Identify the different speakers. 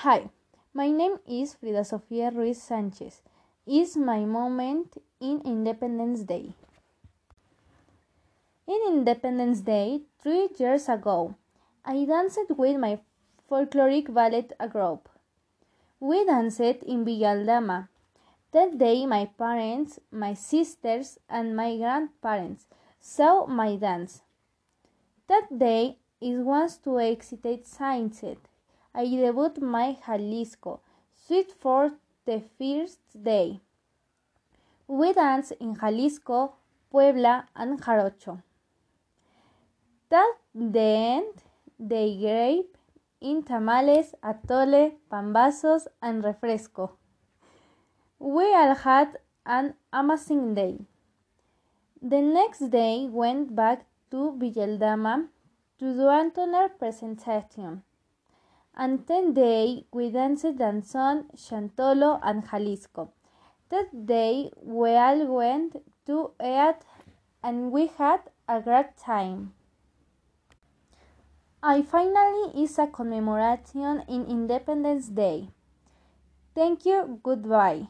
Speaker 1: Hi, my name is Frida Sofia Ruiz Sanchez. It's my moment in Independence Day. In Independence Day, three years ago, I danced with my folkloric ballet group. We danced in Villa Aldama. That day, my parents, my sisters, and my grandparents saw my dance. That day, it was to excited sunset. I debut my Jalisco, suite for the first day. We dance in Jalisco, Puebla, and Jarocho. That the end, they gave in tamales, atole, pambazos, and refresco. We all had an amazing day. The next day went back to Villa Aldama to do another presentation. And then day we danced Danzón, Xantolo, and Jalisco. That day we all went to eat and we had a great time. I finally is a commemoration in Independence Day. Thank you. Goodbye.